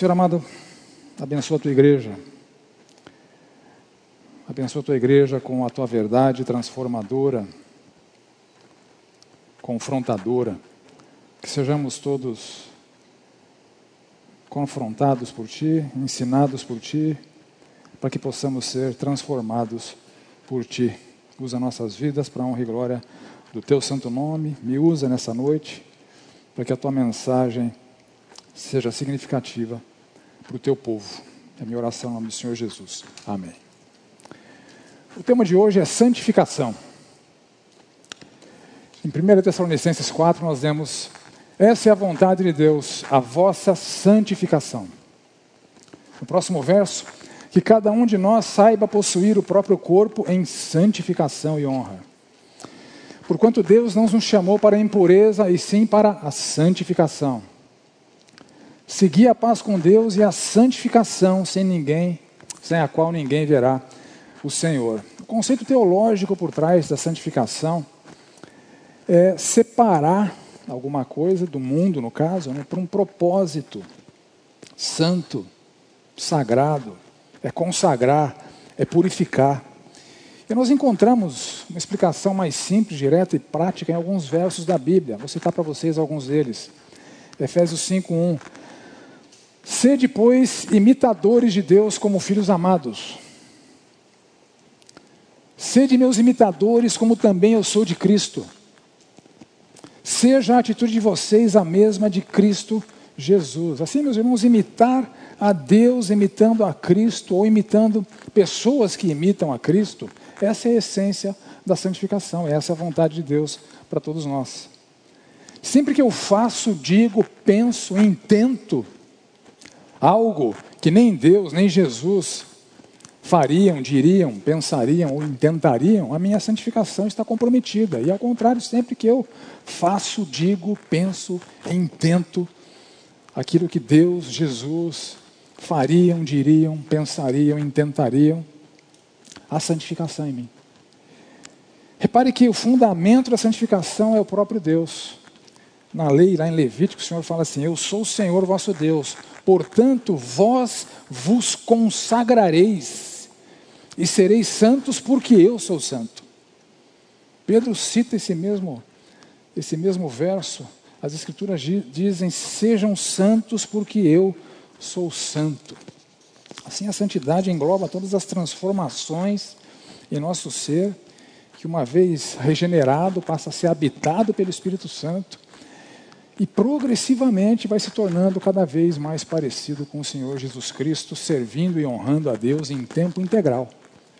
Senhor amado, abençoa a tua igreja. Abençoa a tua igreja com a tua verdade transformadora, confrontadora. Que sejamos todos confrontados por ti, ensinados por ti, para que possamos ser transformados por ti. Usa nossas vidas para a honra e glória do teu santo nome. Me usa nessa noite para que a tua mensagem seja significativa para o teu povo. É a minha oração em nome do Senhor Jesus. Amém. O tema de hoje é santificação. Em 1 Tessalonicenses 4, nós vemos: Essa é a vontade de Deus, a vossa santificação. No próximo verso, que cada um de nós saiba possuir o próprio corpo em santificação e honra. Porquanto Deus não nos chamou para a impureza, e sim para a santificação. Seguir a paz com Deus e a santificação sem ninguém, sem a qual ninguém verá o Senhor. O conceito teológico por trás da santificação é separar alguma coisa do mundo, no caso, né, para um propósito santo, sagrado é consagrar, é purificar. E nós encontramos uma explicação mais simples, direta e prática em alguns versos da Bíblia. Vou citar para vocês alguns deles. Efésios 5:1. Sede, pois, imitadores de Deus como filhos amados. Sede meus imitadores, como também eu sou de Cristo. Seja a atitude de vocês a mesma de Cristo Jesus. Assim, meus irmãos, imitar a Deus imitando a Cristo ou imitando pessoas que imitam a Cristo, essa é a essência da santificação, essa é a vontade de Deus para todos nós. Sempre que eu faço, digo, penso, intento algo que nem Deus, nem Jesus fariam, diriam, pensariam ou intentariam, a minha santificação está comprometida. E ao contrário, sempre que eu faço, digo, penso, intento aquilo que Deus, Jesus fariam, diriam, pensariam, intentariam a santificação em mim. Repare que o fundamento da santificação é o próprio Deus. Na lei, lá em Levítico, o Senhor fala assim: Eu sou o Senhor vosso Deus, portanto vós vos consagrareis e sereis santos, porque eu sou santo. Pedro cita esse mesmo, esse mesmo verso. As Escrituras dizem: Sejam santos, porque eu sou santo. Assim, a santidade engloba todas as transformações em nosso ser, que uma vez regenerado passa a ser habitado pelo Espírito Santo e progressivamente vai se tornando cada vez mais parecido com o Senhor Jesus Cristo, servindo e honrando a Deus em tempo integral.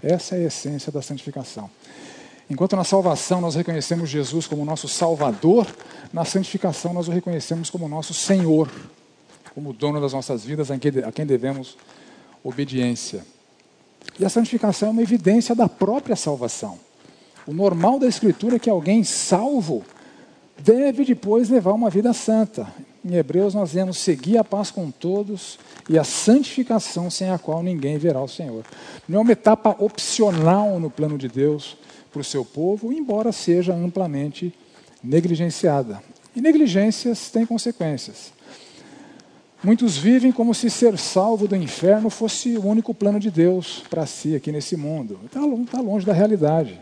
Essa é a essência da santificação. Enquanto na salvação nós reconhecemos Jesus como nosso Salvador, na santificação nós o reconhecemos como nosso Senhor como dono das nossas vidas, a quem devemos obediência. E a santificação é uma evidência da própria salvação. O normal da Escritura é que alguém salvo deve depois levar uma vida santa. Em Hebreus nós vemos seguir a paz com todos e a santificação sem a qual ninguém verá o Senhor. Não é uma etapa opcional no plano de Deus para o seu povo, embora seja amplamente negligenciada. E negligências têm consequências. Muitos vivem como se ser salvo do inferno fosse o único plano de Deus para si aqui nesse mundo. Está tá longe da realidade.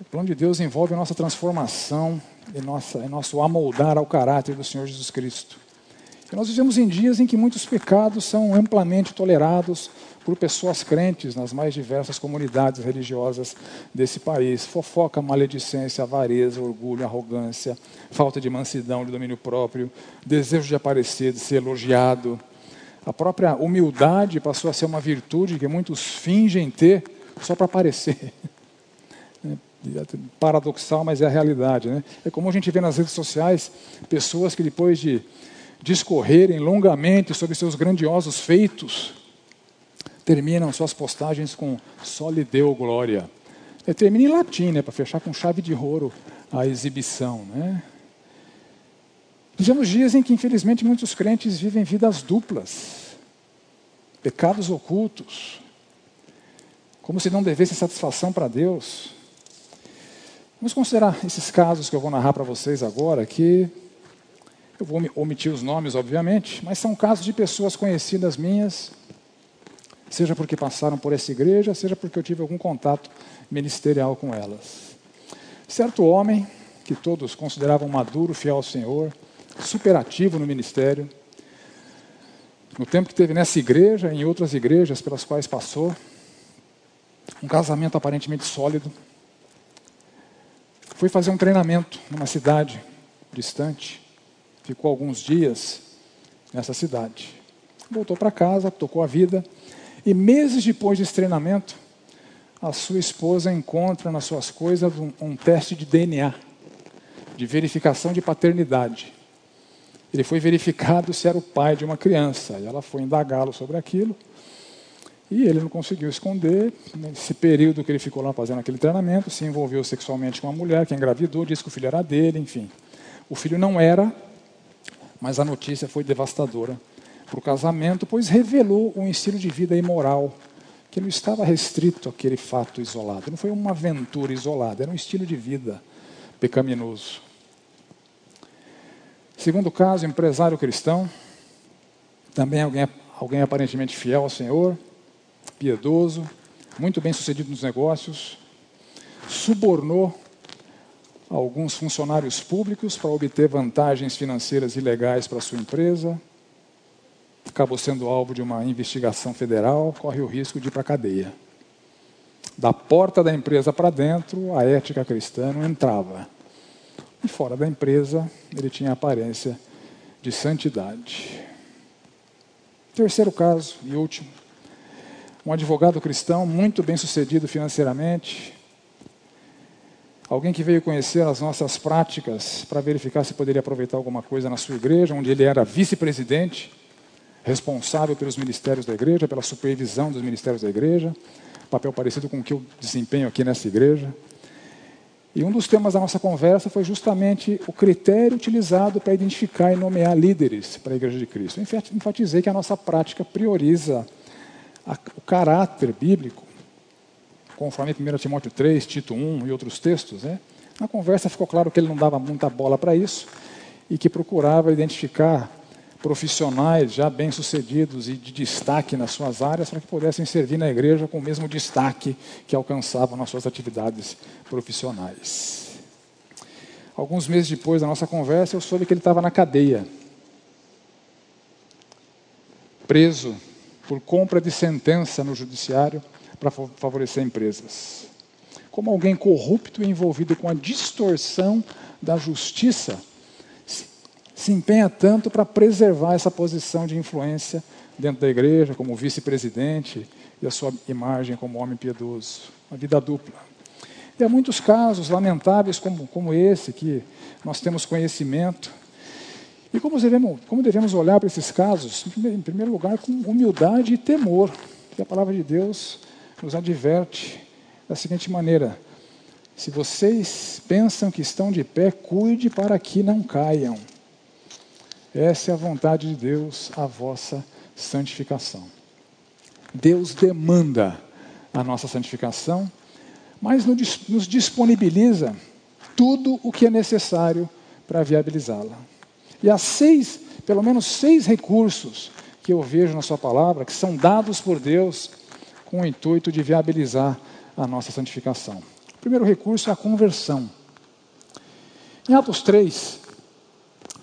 O plano de Deus envolve a nossa transformação e, nossa, e nosso amoldar ao caráter do Senhor Jesus Cristo. E nós vivemos em dias em que muitos pecados são amplamente tolerados, por pessoas crentes nas mais diversas comunidades religiosas desse país. Fofoca, maledicência, avareza, orgulho, arrogância, falta de mansidão, de domínio próprio, desejo de aparecer, de ser elogiado. A própria humildade passou a ser uma virtude que muitos fingem ter só para aparecer. Paradoxal, mas é a realidade. Né? É como a gente vê nas redes sociais pessoas que depois de discorrerem longamente sobre seus grandiosos feitos, terminam suas postagens com só lhe deu glória. É, termina em latim, né, para fechar com chave de ouro a exibição. Né? Vivemos dias em que, infelizmente, muitos crentes vivem vidas duplas, pecados ocultos, como se não devesse satisfação para Deus. Vamos considerar esses casos que eu vou narrar para vocês agora, que Eu vou omitir os nomes, obviamente, mas são casos de pessoas conhecidas minhas, seja porque passaram por essa igreja, seja porque eu tive algum contato ministerial com elas. Certo homem, que todos consideravam maduro, fiel ao Senhor, superativo no ministério, no tempo que teve nessa igreja, em outras igrejas pelas quais passou, um casamento aparentemente sólido, foi fazer um treinamento numa cidade distante, ficou alguns dias nessa cidade. Voltou para casa, tocou a vida, e meses depois desse treinamento, a sua esposa encontra nas suas coisas um, um teste de DNA, de verificação de paternidade. Ele foi verificado se era o pai de uma criança, e ela foi indagá-lo sobre aquilo. E ele não conseguiu esconder. Nesse período que ele ficou lá fazendo aquele treinamento, se envolveu sexualmente com uma mulher que engravidou, disse que o filho era dele, enfim. O filho não era, mas a notícia foi devastadora para o casamento, pois revelou um estilo de vida imoral que não estava restrito àquele fato isolado. Não foi uma aventura isolada, era um estilo de vida pecaminoso. Segundo caso, empresário cristão, também alguém, alguém aparentemente fiel ao Senhor, piedoso, muito bem sucedido nos negócios, subornou alguns funcionários públicos para obter vantagens financeiras ilegais para sua empresa, acabou sendo alvo de uma investigação federal, corre o risco de ir para a cadeia. Da porta da empresa para dentro, a ética cristã não entrava. E fora da empresa, ele tinha aparência de santidade. Terceiro caso e último. Um advogado cristão muito bem sucedido financeiramente. Alguém que veio conhecer as nossas práticas para verificar se poderia aproveitar alguma coisa na sua igreja, onde ele era vice-presidente, responsável pelos ministérios da igreja, pela supervisão dos ministérios da igreja, papel parecido com o que eu desempenho aqui nessa igreja. E um dos temas da nossa conversa foi justamente o critério utilizado para identificar e nomear líderes para a Igreja de Cristo. Eu enfatizei que a nossa prática prioriza o caráter bíblico, conforme 1 Timóteo 3, Tito 1 e outros textos. Né? Na conversa ficou claro que ele não dava muita bola para isso e que procurava identificar profissionais já bem-sucedidos e de destaque nas suas áreas para que pudessem servir na igreja com o mesmo destaque que alcançavam nas suas atividades profissionais. Alguns meses depois da nossa conversa, eu soube que ele estava na cadeia, preso por compra de sentença no judiciário para favorecer empresas. Como alguém corrupto e envolvido com a distorção da justiça se empenha tanto para preservar essa posição de influência dentro da igreja, como vice-presidente, e a sua imagem como homem piedoso. Uma vida dupla. E há muitos casos lamentáveis como, como esse, que nós temos conhecimento. E como devemos, como devemos olhar para esses casos? Em primeiro lugar, com humildade e temor. Que a palavra de Deus nos adverte da seguinte maneira: se vocês pensam que estão de pé, cuide para que não caiam. Essa é a vontade de Deus, a vossa santificação. Deus demanda a nossa santificação, mas nos disponibiliza tudo o que é necessário para viabilizá-la. E há seis, pelo menos seis recursos que eu vejo na sua palavra, que são dados por Deus com o intuito de viabilizar a nossa santificação. O primeiro recurso é a conversão. Em Atos 3,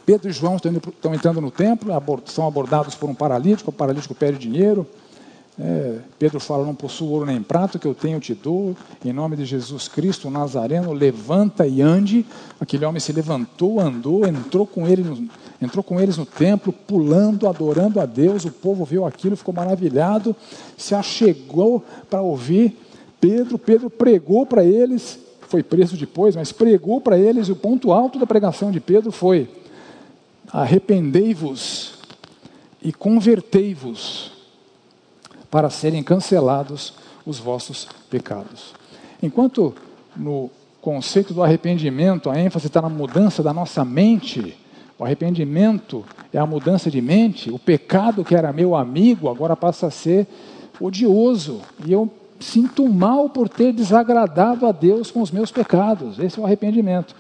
Pedro e João estão entrando no templo, são abordados por um paralítico, o paralítico pede dinheiro. É, Pedro fala: Não possuo ouro nem prato, que eu tenho te dou. Em nome de Jesus Cristo, Nazareno, levanta e ande. Aquele homem se levantou, andou, entrou com, ele no, entrou com eles no templo, pulando, adorando a Deus. O povo viu aquilo, ficou maravilhado, se achegou para ouvir Pedro. Pedro pregou para eles, foi preso depois, mas pregou para eles. E o ponto alto da pregação de Pedro foi: Arrependei-vos e convertei-vos para serem cancelados os vossos pecados. Enquanto no conceito do arrependimento a ênfase está na mudança da nossa mente, o arrependimento é a mudança de mente, o pecado que era meu amigo agora passa a ser odioso, e eu sinto mal por ter desagradado a Deus com os meus pecados. Esse é o arrependimento.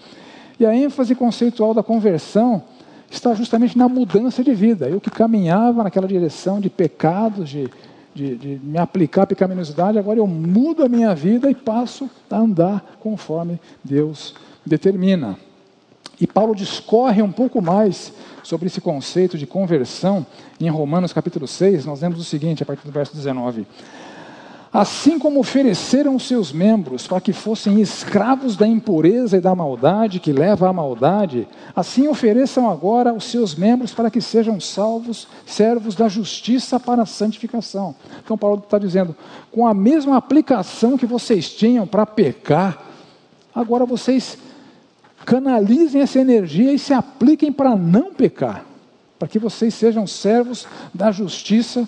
E a ênfase conceitual da conversão está justamente na mudança de vida. Eu que caminhava naquela direção de pecados, de, de, de me aplicar a pecaminosidade, agora eu mudo a minha vida e passo a andar conforme Deus determina. E Paulo discorre um pouco mais sobre esse conceito de conversão em Romanos capítulo 6. Nós lemos o seguinte, a partir do verso 19. Assim como ofereceram os seus membros para que fossem escravos da impureza e da maldade que leva à maldade, assim ofereçam agora os seus membros para que sejam salvos, servos da justiça para a santificação. Então, Paulo está dizendo: com a mesma aplicação que vocês tinham para pecar, agora vocês canalizem essa energia e se apliquem para não pecar, para que vocês sejam servos da justiça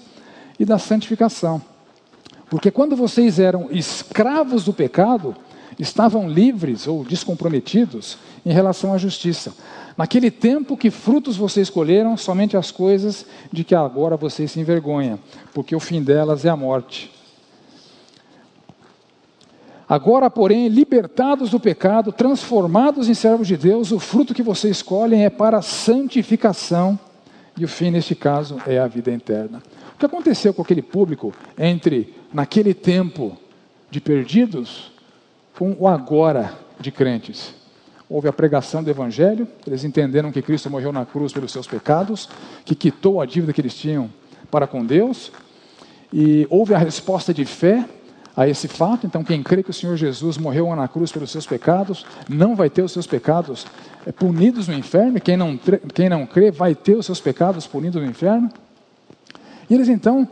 e da santificação. Porque quando vocês eram escravos do pecado, estavam livres ou descomprometidos em relação à justiça. Naquele tempo, que frutos vocês escolheram? Somente as coisas de que agora vocês se envergonham, porque o fim delas é a morte. Agora, porém, libertados do pecado, transformados em servos de Deus, o fruto que vocês escolhem é para a santificação, e o fim, neste caso, é a vida eterna. O que aconteceu com aquele público entre naquele tempo de perdidos com o agora de crentes? Houve a pregação do Evangelho, eles entenderam que Cristo morreu na cruz pelos seus pecados, que quitou a dívida que eles tinham para com Deus, e houve a resposta de fé a esse fato. Então, quem crê que o Senhor Jesus morreu na cruz pelos seus pecados, não vai ter os seus pecados eh, punidos no inferno, quem não, quem não crê vai ter os seus pecados punidos no inferno. E eles então,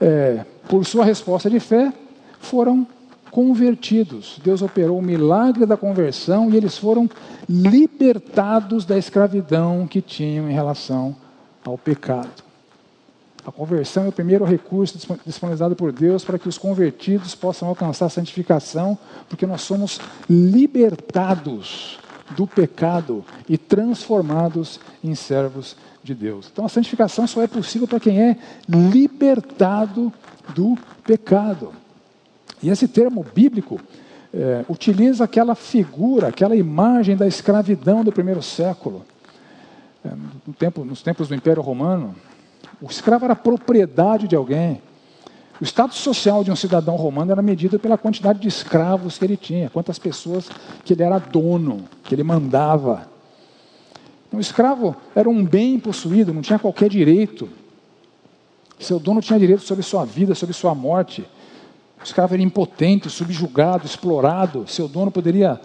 é, por sua resposta de fé, foram convertidos. Deus operou o milagre da conversão e eles foram libertados da escravidão que tinham em relação ao pecado. A conversão é o primeiro recurso disponibilizado por Deus para que os convertidos possam alcançar a santificação, porque nós somos libertados do pecado e transformados em servos de Deus. Então a santificação só é possível para quem é libertado do pecado. E esse termo bíblico é, utiliza aquela figura, aquela imagem da escravidão do primeiro século. É, no tempo, nos tempos do Império Romano, o escravo era propriedade de alguém. O status social de um cidadão romano era medido pela quantidade de escravos que ele tinha, quantas pessoas que ele era dono, que ele mandava. Um escravo era um bem possuído, não tinha qualquer direito. Seu dono tinha direito sobre sua vida, sobre sua morte. O escravo era impotente, subjugado, explorado. Seu dono poderia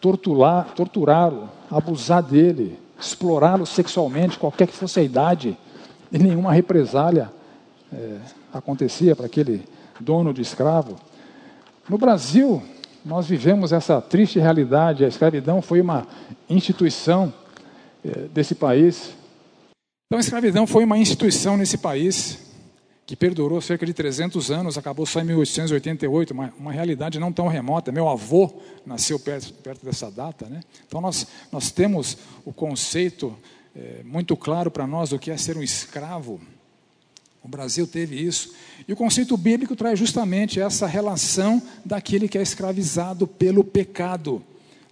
torturar, torturá-lo, abusar dele, explorá-lo sexualmente, qualquer que fosse a idade. E nenhuma represália é, acontecia para aquele dono de escravo. No Brasil, nós vivemos essa triste realidade. A escravidão foi uma instituição desse país. Então, a escravidão foi uma instituição nesse país que perdurou cerca de 300 anos, acabou só em 1888, uma, uma realidade não tão remota. Meu avô nasceu perto, perto dessa data. Né? Então, nós, nós temos o conceito é, muito claro para nós do que é ser um escravo. O Brasil teve isso. E o conceito bíblico traz justamente essa relação daquele que é escravizado pelo pecado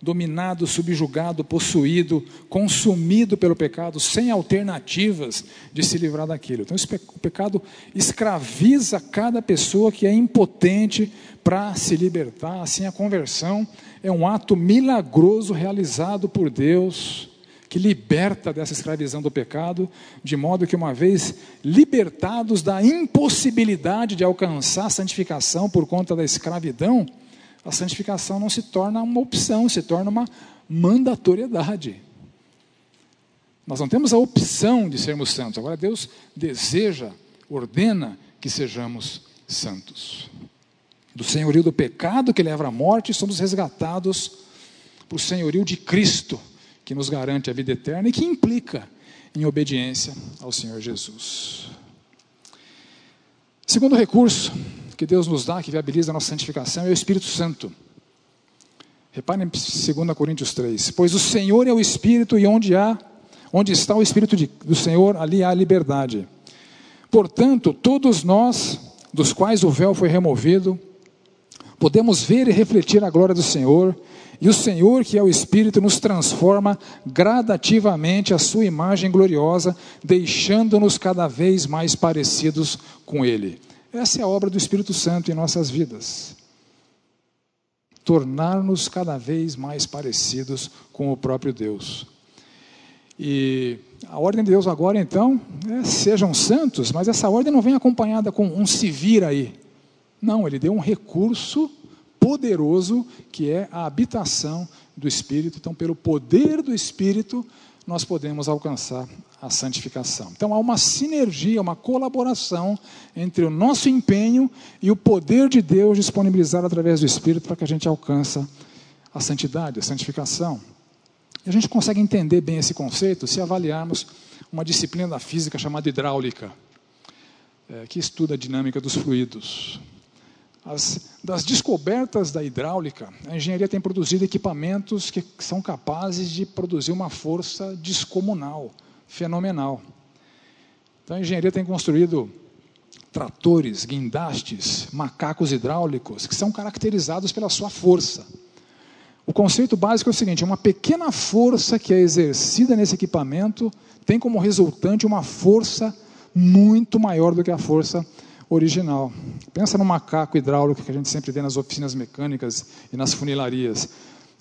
dominado, subjugado, possuído, consumido pelo pecado, sem alternativas de se livrar daquilo. Então, o pecado escraviza cada pessoa que é impotente para se libertar. Assim, a conversão é um ato milagroso realizado por Deus que liberta dessa escravidão do pecado, de modo que, uma vez libertados da impossibilidade de alcançar a santificação por conta da escravidão, a santificação não se torna uma opção, se torna uma mandatoriedade. Nós não temos a opção de sermos santos, agora Deus deseja, ordena que sejamos santos. Do senhorio do pecado que leva à morte, somos resgatados para o senhorio de Cristo, que nos garante a vida eterna e que implica em obediência ao Senhor Jesus. Segundo recurso, que Deus nos dá, que viabiliza a nossa santificação, é o Espírito Santo. Reparem em 2 Coríntios 3. Pois o Senhor é o Espírito, e onde há, onde está o Espírito de, do Senhor, ali há liberdade. Portanto, todos nós, dos quais o véu foi removido, podemos ver e refletir a glória do Senhor, e o Senhor, que é o Espírito, nos transforma gradativamente à sua imagem gloriosa, deixando-nos cada vez mais parecidos com Ele. Essa é a obra do Espírito Santo em nossas vidas. Tornar-nos cada vez mais parecidos com o próprio Deus. E a ordem de Deus agora, então, é sejam santos, mas essa ordem não vem acompanhada com um se vir aí. Não, ele deu um recurso poderoso que é a habitação do Espírito. Então, pelo poder do Espírito, nós podemos alcançar a santificação. Então, há uma sinergia, uma colaboração entre o nosso empenho e o poder de Deus disponibilizado através do Espírito para que a gente alcance a santidade, a santificação. E a gente consegue entender bem esse conceito se avaliarmos uma disciplina da física chamada hidráulica, é, que estuda a dinâmica dos fluidos. As, das descobertas da hidráulica, a engenharia tem produzido equipamentos que são capazes de produzir uma força descomunal, fenomenal. Então a engenharia tem construído tratores, guindastes, macacos hidráulicos, que são caracterizados pela sua força. O conceito básico é o seguinte: uma pequena força que é exercida nesse equipamento tem como resultante uma força muito maior do que a força original. Pensa no macaco hidráulico que a gente sempre vê nas oficinas mecânicas e nas funilarias.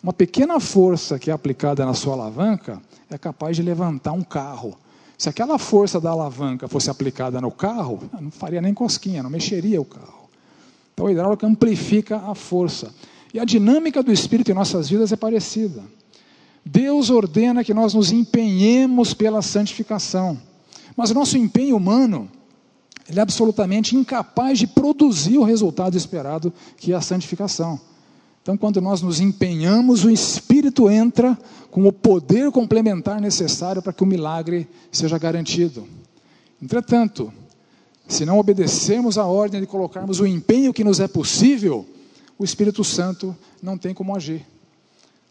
Uma pequena força que é aplicada na sua alavanca é capaz de levantar um carro. Se aquela força da alavanca fosse aplicada no carro, não faria nem cosquinha, não mexeria o carro. Então, a hidráulica amplifica a força. E a dinâmica do Espírito em nossas vidas é parecida. Deus ordena que nós nos empenhemos pela santificação. Mas o nosso empenho humano ele é absolutamente incapaz de produzir o resultado esperado, que é a santificação. Então, quando nós nos empenhamos, o Espírito entra com o poder complementar necessário para que o milagre seja garantido. Entretanto, se não obedecermos à ordem de colocarmos o empenho que nos é possível, o Espírito Santo não tem como agir.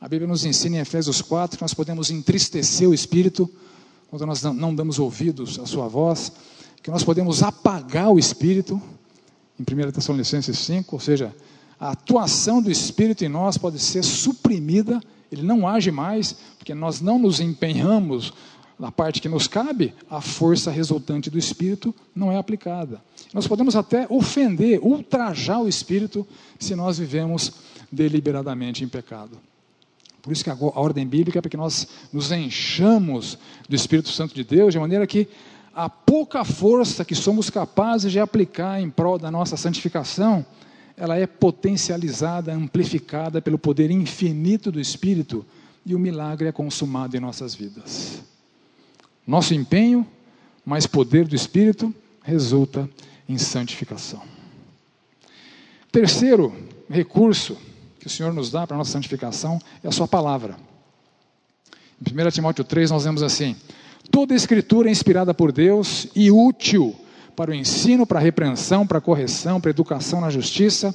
A Bíblia nos ensina em Efésios 4 que nós podemos entristecer o Espírito quando nós não damos ouvidos à sua voz que nós podemos apagar o Espírito, em 1 Tessalonicenses 5, ou seja, a atuação do Espírito em nós pode ser suprimida, ele não age mais, porque nós não nos empenhamos na parte que nos cabe, a força resultante do Espírito não é aplicada. Nós podemos até ofender, ultrajar o Espírito, se nós vivemos deliberadamente em pecado. Por isso que a ordem bíblica é para que nós nos enchamos do Espírito Santo de Deus, de maneira que a pouca força que somos capazes de aplicar em prol da nossa santificação, ela é potencializada, amplificada pelo poder infinito do Espírito e o milagre é consumado em nossas vidas. Nosso empenho, mais poder do Espírito, resulta em santificação. Terceiro recurso que o Senhor nos dá para a nossa santificação é a Sua palavra. Em 1 Timóteo 3, nós vemos assim: Toda escritura é inspirada por Deus e útil para o ensino, para a repreensão, para a correção, para a educação na justiça,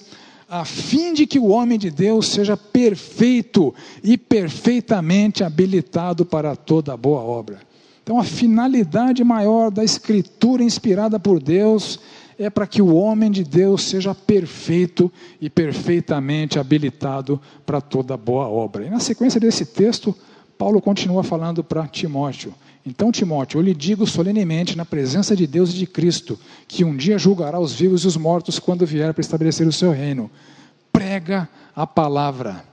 a fim de que o homem de Deus seja perfeito e perfeitamente habilitado para toda boa obra. Então, a finalidade maior da escritura inspirada por Deus é para que o homem de Deus seja perfeito e perfeitamente habilitado para toda boa obra. E na sequência desse texto, Paulo continua falando para Timóteo então, Timóteo, eu lhe digo solenemente, na presença de Deus e de Cristo, que um dia julgará os vivos e os mortos quando vier para estabelecer o seu reino. Prega a palavra,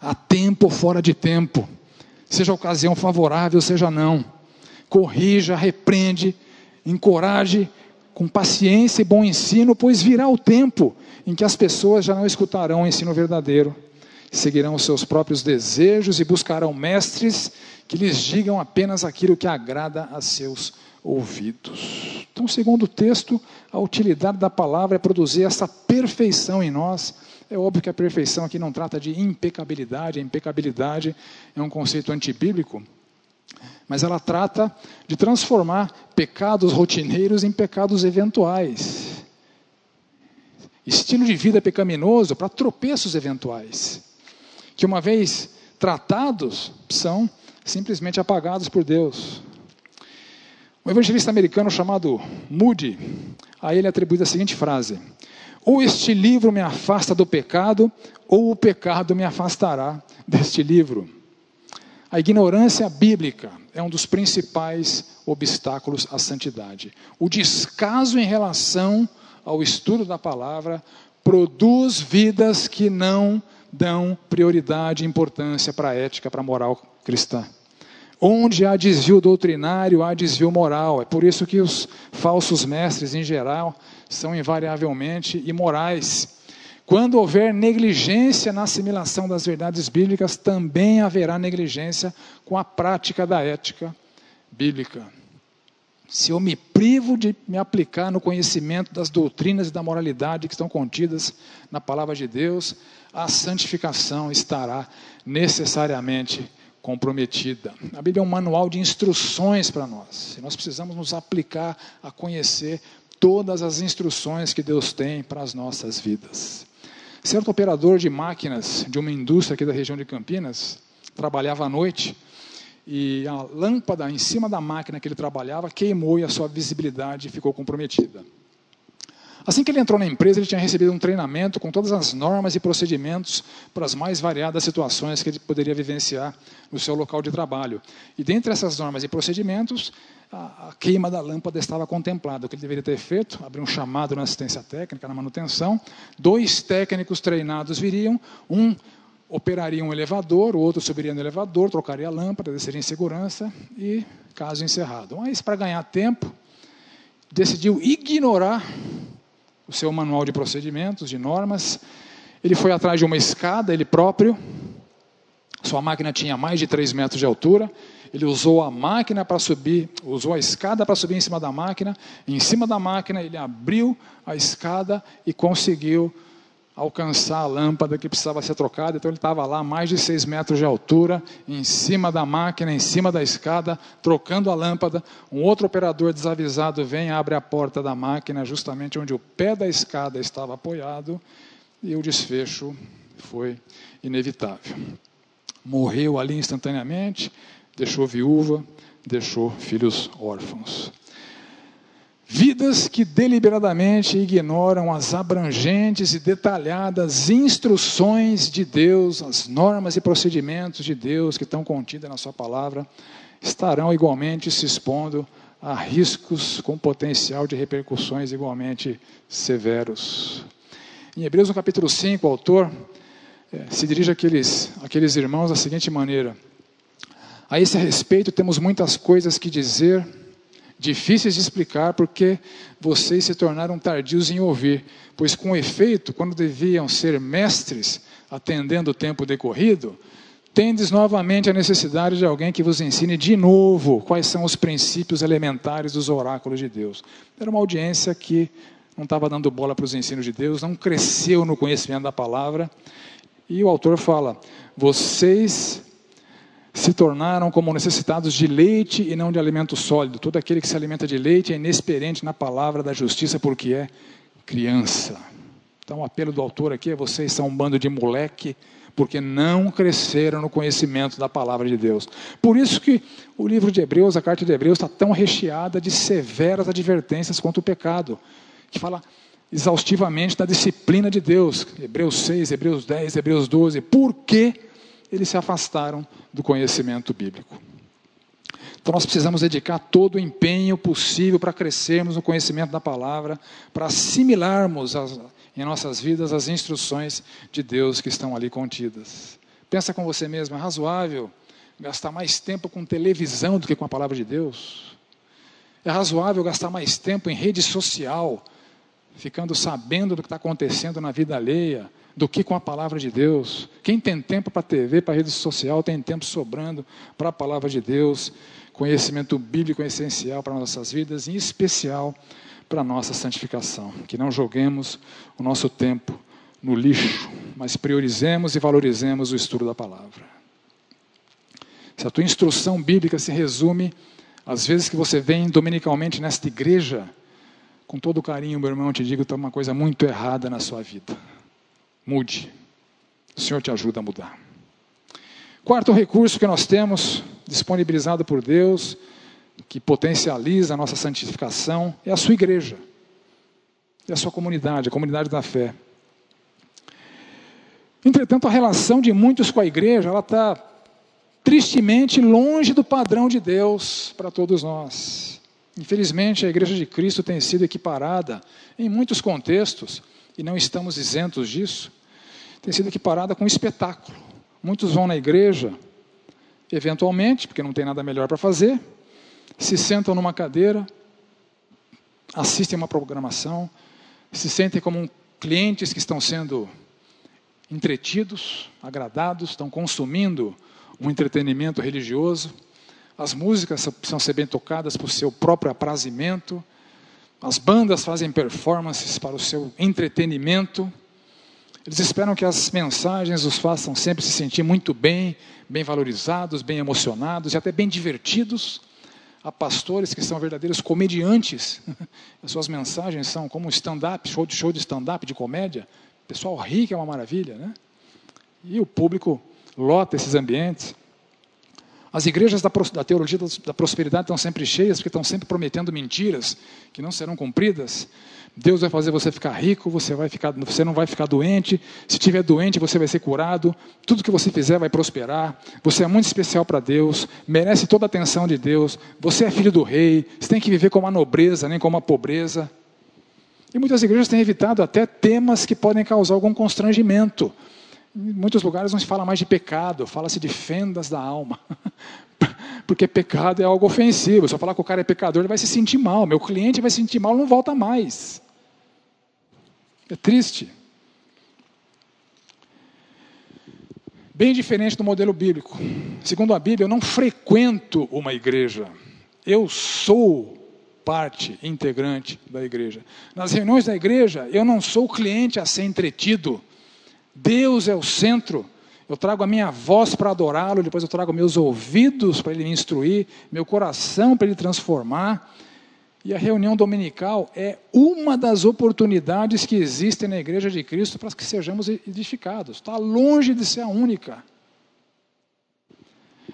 a tempo ou fora de tempo, seja ocasião favorável, seja não. Corrija, repreende, encoraje com paciência e bom ensino, pois virá o tempo em que as pessoas já não escutarão o ensino verdadeiro, seguirão os seus próprios desejos e buscarão mestres que lhes digam apenas aquilo que agrada a seus ouvidos. Então, segundo o texto, a utilidade da palavra é produzir essa perfeição em nós. É óbvio que a perfeição aqui não trata de impecabilidade, a impecabilidade é um conceito antibíblico, mas ela trata de transformar pecados rotineiros em pecados eventuais. Estilo de vida pecaminoso para tropeços eventuais, que uma vez tratados são simplesmente apagados por Deus. Um evangelista americano chamado Moody, a ele atribui a seguinte frase: Ou este livro me afasta do pecado, ou o pecado me afastará deste livro. A ignorância bíblica é um dos principais obstáculos à santidade. O descaso em relação ao estudo da palavra produz vidas que não dão prioridade e importância para a ética, para a moral cristã. Onde há desvio doutrinário, há desvio moral. É por isso que os falsos mestres, em geral, são invariavelmente imorais. Quando houver negligência na assimilação das verdades bíblicas, também haverá negligência com a prática da ética bíblica. Se eu me privo de me aplicar no conhecimento das doutrinas e da moralidade que estão contidas na palavra de Deus, a santificação estará necessariamente comprometida. A Bíblia é um manual de instruções para nós. E nós precisamos nos aplicar a conhecer todas as instruções que Deus tem para as nossas vidas. Certo operador de máquinas de uma indústria aqui da região de Campinas trabalhava à noite e a lâmpada em cima da máquina que ele trabalhava queimou e a sua visibilidade ficou comprometida. Assim que ele entrou na empresa, ele tinha recebido um treinamento com todas as normas e procedimentos para as mais variadas situações que ele poderia vivenciar no seu local de trabalho. E dentre essas normas e procedimentos, a, queima da lâmpada estava contemplada. O que ele deveria ter feito? Abrir um chamado na assistência técnica, na manutenção. Dois técnicos treinados viriam, um operaria um elevador, o outro subiria no elevador, trocaria a lâmpada, desceria em segurança e caso encerrado. Mas, para ganhar tempo, decidiu ignorar o seu manual de procedimentos, de normas. Ele foi atrás de uma escada, ele próprio. Sua máquina tinha mais de 3 metros de altura. Ele usou a máquina para subir, usou a escada para subir em cima da máquina. Em cima da máquina, ele abriu a escada e conseguiu alcançar a lâmpada que precisava ser trocada. Então ele estava lá, mais de seis metros de altura, em cima da máquina, em cima da escada, trocando a lâmpada. Um outro operador desavisado vem, abre a porta da máquina, justamente onde o pé da escada estava apoiado, e o desfecho foi inevitável. Morreu ali instantaneamente, deixou viúva, deixou filhos órfãos. Vidas que deliberadamente ignoram as abrangentes e detalhadas instruções de Deus, as normas e procedimentos de Deus que estão contidas na Sua palavra, estarão igualmente se expondo a riscos com potencial de repercussões igualmente severos. Em Hebreus, no capítulo 5, o autor é, se dirige àqueles, àqueles irmãos da seguinte maneira: A esse respeito, temos muitas coisas que dizer difíceis de explicar porque vocês se tornaram tardios em ouvir, pois com efeito, quando deviam ser mestres, atendendo o tempo decorrido, tendes novamente a necessidade de alguém que vos ensine de novo quais são os princípios elementares dos oráculos de Deus. Era uma audiência que não estava dando bola para os ensinos de Deus, não cresceu no conhecimento da palavra. E o autor fala: vocês se tornaram como necessitados de leite e não de alimento sólido. Todo aquele que se alimenta de leite é inexperiente na palavra da justiça porque é criança. Então, o apelo do autor aqui é: vocês são um bando de moleque, porque não cresceram no conhecimento da palavra de Deus. Por isso que o livro de Hebreus, a carta de Hebreus, está tão recheada de severas advertências contra o pecado, que fala exaustivamente da disciplina de Deus. Hebreus 6, Hebreus 10, Hebreus 12. Por que eles se afastaram do conhecimento bíblico. Então nós precisamos dedicar todo o empenho possível para crescermos no conhecimento da palavra, para assimilarmos as, em nossas vidas as instruções de Deus que estão ali contidas. Pensa com você mesmo, é razoável gastar mais tempo com televisão do que com a palavra de Deus? É razoável gastar mais tempo em rede social, ficando sabendo do que está acontecendo na vida alheia, do que com a palavra de Deus. Quem tem tempo para TV, para rede social, tem tempo sobrando para a palavra de Deus. Conhecimento bíblico é essencial para nossas vidas, em especial para a nossa santificação. Que não joguemos o nosso tempo no lixo, mas priorizemos e valorizemos o estudo da palavra. Se a tua instrução bíblica se resume às vezes que você vem dominicalmente nesta igreja, com todo carinho, meu irmão, te digo, está uma coisa muito errada na sua vida. Mude. O Senhor te ajuda a mudar. Quarto recurso que nós temos, disponibilizado por Deus, que potencializa a nossa santificação, é a sua igreja, é a sua comunidade, a comunidade da fé. Entretanto, a relação de muitos com a igreja, ela está tristemente longe do padrão de Deus para todos nós. Infelizmente, a igreja de Cristo tem sido equiparada em muitos contextos, e não estamos isentos disso, tem sido equiparada com um espetáculo. Muitos vão na igreja, eventualmente, porque não tem nada melhor para fazer, se sentam numa cadeira, assistem uma programação, se sentem como clientes que estão sendo entretidos, agradados, estão consumindo um entretenimento religioso. As músicas precisam ser bem tocadas por seu próprio aprazimento. As bandas fazem performances para o seu entretenimento. Eles esperam que as mensagens os façam sempre se sentir muito bem, bem valorizados, bem emocionados e até bem divertidos. Há pastores que são verdadeiros comediantes. As suas mensagens são como stand-up, show de show de stand-up, de comédia. O pessoal ri, que é uma maravilha, né? E o público lota esses ambientes. As igrejas da, da teologia da prosperidade estão sempre cheias, porque estão sempre prometendo mentiras que não serão cumpridas. Deus vai fazer você ficar rico, você, vai ficar, você não vai ficar doente. Se estiver doente, você vai ser curado. Tudo que você fizer vai prosperar. Você é muito especial para Deus, merece toda a atenção de Deus. Você é filho do rei, você tem que viver com uma nobreza, nem com uma pobreza. E muitas igrejas têm evitado até temas que podem causar algum constrangimento. Em muitos lugares não se fala mais de pecado, fala-se de fendas da alma. Porque pecado é algo ofensivo. Se eu falar que o cara é pecador, ele vai se sentir mal. Meu cliente vai se sentir mal, não volta mais. É triste. Bem diferente do modelo bíblico. Segundo a Bíblia, eu não frequento uma igreja. Eu sou parte integrante da igreja. Nas reuniões da igreja, eu não sou cliente a ser entretido. Deus é o centro. Eu trago a minha voz para adorá-lo, depois eu trago meus ouvidos para ele me instruir, meu coração para ele transformar. E a reunião dominical é uma das oportunidades que existem na Igreja de Cristo para que sejamos edificados. Está longe de ser a única.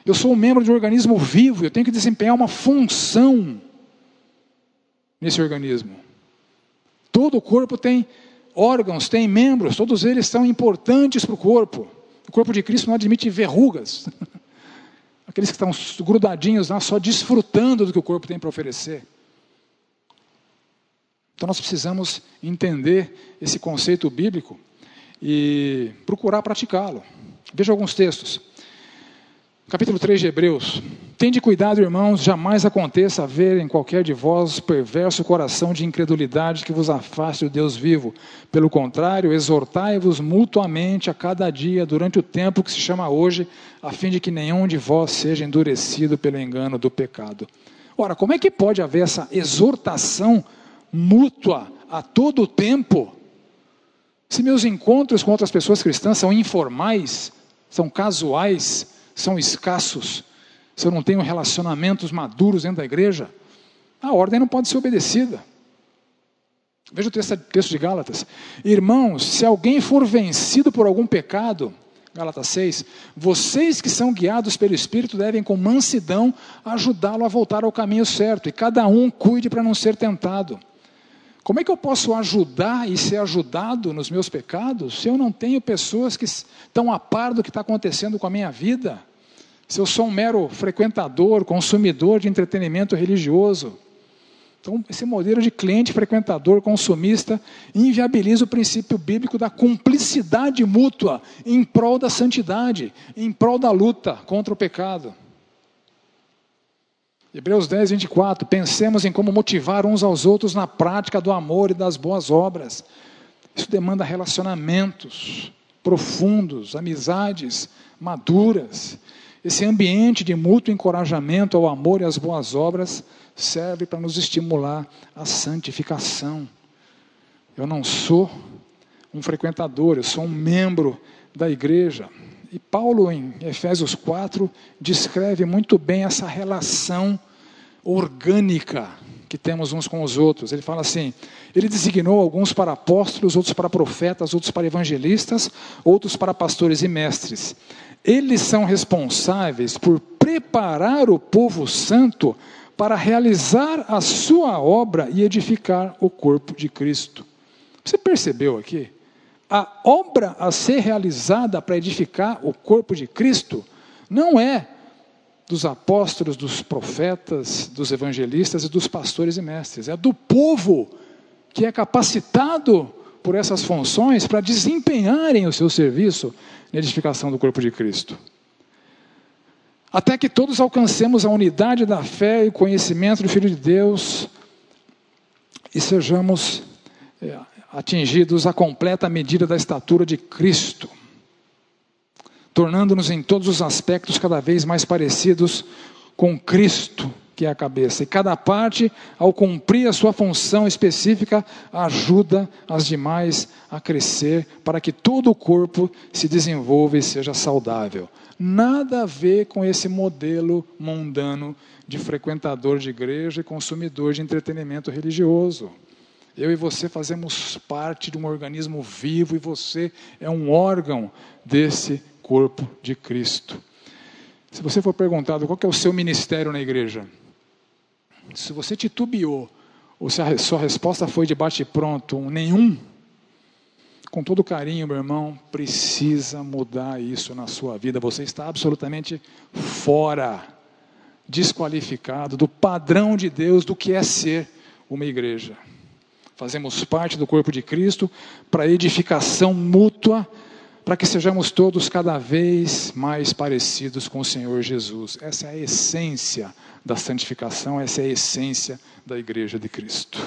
Eu sou um membro de um organismo vivo, eu tenho que desempenhar uma função nesse organismo. Todo o corpo tem órgãos, tem membros, todos eles são importantes para o corpo. O corpo de Cristo não admite verrugas. Aqueles que estão grudadinhos lá, só desfrutando do que o corpo tem para oferecer. Então nós precisamos entender esse conceito bíblico e procurar praticá-lo. Veja alguns textos. Capítulo 3 de Hebreus. Tende cuidado, irmãos, jamais aconteça haver em qualquer de vós perverso coração de incredulidade que vos afaste do Deus vivo. Pelo contrário, exortai-vos mutuamente a cada dia, durante o tempo que se chama hoje, a fim de que nenhum de vós seja endurecido pelo engano do pecado. Ora, como é que pode haver essa exortação mútua a todo o tempo. Se meus encontros com outras pessoas cristãs são informais, são casuais, são escassos, se eu não tenho relacionamentos maduros dentro da igreja, a ordem não pode ser obedecida. Veja o texto, texto de Gálatas. Irmãos, se alguém for vencido por algum pecado, Gálatas 6, vocês que são guiados pelo Espírito devem com mansidão ajudá-lo a voltar ao caminho certo, e cada um cuide para não ser tentado. Como é que eu posso ajudar e ser ajudado nos meus pecados se eu não tenho pessoas que estão a par do que está acontecendo com a minha vida? Se eu sou um mero frequentador, consumidor de entretenimento religioso? Então, esse modelo de cliente, frequentador, consumista, inviabiliza o princípio bíblico da cumplicidade mútua em prol da santidade, em prol da luta contra o pecado. Hebreus 10, 24. Pensemos em como motivar uns aos outros na prática do amor e das boas obras. Isso demanda relacionamentos profundos, amizades maduras. Esse ambiente de mútuo encorajamento ao amor e às boas obras serve para nos estimular à santificação. Eu não sou um frequentador, eu sou um membro da igreja. E Paulo, em Efésios 4, descreve muito bem essa relação orgânica que temos uns com os outros. Ele fala assim: ele designou alguns para apóstolos, outros para profetas, outros para evangelistas, outros para pastores e mestres. Eles são responsáveis por preparar o povo santo para realizar a sua obra e edificar o corpo de Cristo. Você percebeu aqui? A obra a ser realizada para edificar o corpo de Cristo não é dos apóstolos, dos profetas, dos evangelistas e dos pastores e mestres, é do povo que é capacitado por essas funções para desempenharem o seu serviço na edificação do corpo de Cristo. Até que todos alcancemos a unidade da fé e conhecimento do Filho de Deus e sejamos é, atingidos à completa medida da estatura de Cristo, tornando-nos em todos os aspectos cada vez mais parecidos com Cristo que é a cabeça. E cada parte, ao cumprir a sua função específica, ajuda as demais a crescer para que todo o corpo se desenvolva e seja saudável. Nada a ver com esse modelo mundano de frequentador de igreja e consumidor de entretenimento religioso. Eu e você fazemos parte de um organismo vivo e você é um órgão desse corpo de Cristo. Se você for perguntado qual é o seu ministério na igreja, se você titubeou, ou se a sua resposta foi de bate-pronto, um nenhum, com todo carinho, meu irmão, precisa mudar isso na sua vida. Você está absolutamente fora, desqualificado do padrão de Deus do que é ser uma igreja. Fazemos parte do corpo de Cristo para edificação mútua para que sejamos todos cada vez mais parecidos com o Senhor Jesus. Essa é a essência da santificação, essa é a essência da igreja de Cristo.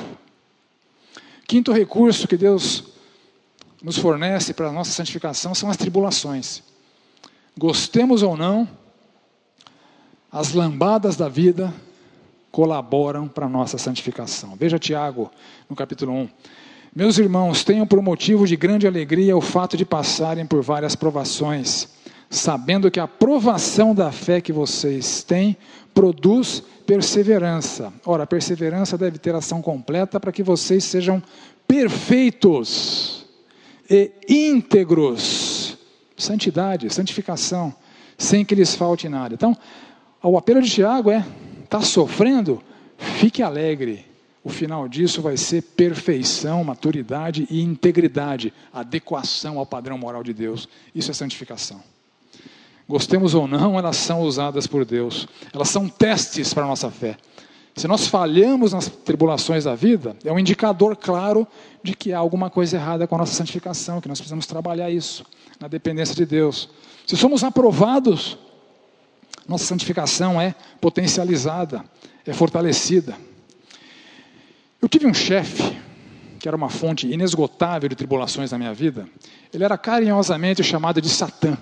Quinto recurso que Deus nos fornece para a nossa santificação são as tribulações. Gostemos ou não, as lambadas da vida colaboram para a nossa santificação. Veja Tiago, no capítulo 1. Meus irmãos, tenham por motivo de grande alegria o fato de passarem por várias provações, sabendo que a provação da fé que vocês têm produz perseverança. Ora, a perseverança deve ter ação completa para que vocês sejam perfeitos e íntegros. Santidade, santificação, sem que lhes falte nada. Então, o apelo de Tiago é: está sofrendo? Fique alegre o final disso vai ser perfeição, maturidade e integridade, adequação ao padrão moral de Deus. Isso é santificação. Gostemos ou não, elas são usadas por Deus. Elas são testes para a nossa fé. Se nós falhamos nas tribulações da vida, é um indicador claro de que há alguma coisa errada com a nossa santificação, que nós precisamos trabalhar isso, na dependência de Deus. Se somos aprovados, nossa santificação é potencializada, é fortalecida. Eu tive um chefe que era uma fonte inesgotável de tribulações na minha vida. Ele era carinhosamente chamado de Satã.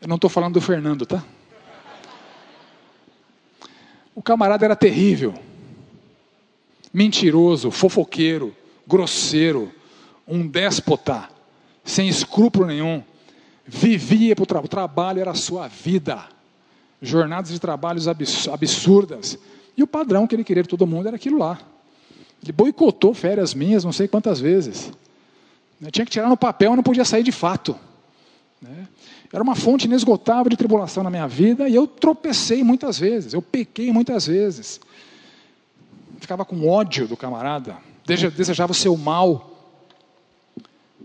Eu não estou falando do Fernando, tá? O camarada era terrível, mentiroso, fofoqueiro, grosseiro, um déspota, sem escrúpulo nenhum. Vivia para o tra trabalho, era a sua vida. Jornadas de trabalhos absurdas. E o padrão que ele queria de todo mundo era aquilo lá. Ele boicotou férias minhas não sei quantas vezes. Eu tinha que tirar no papel, não podia sair de fato. Né? Era uma fonte inesgotável de tribulação na minha vida e eu tropecei muitas vezes, eu pequei muitas vezes. Ficava com ódio do camarada, desejava o seu mal.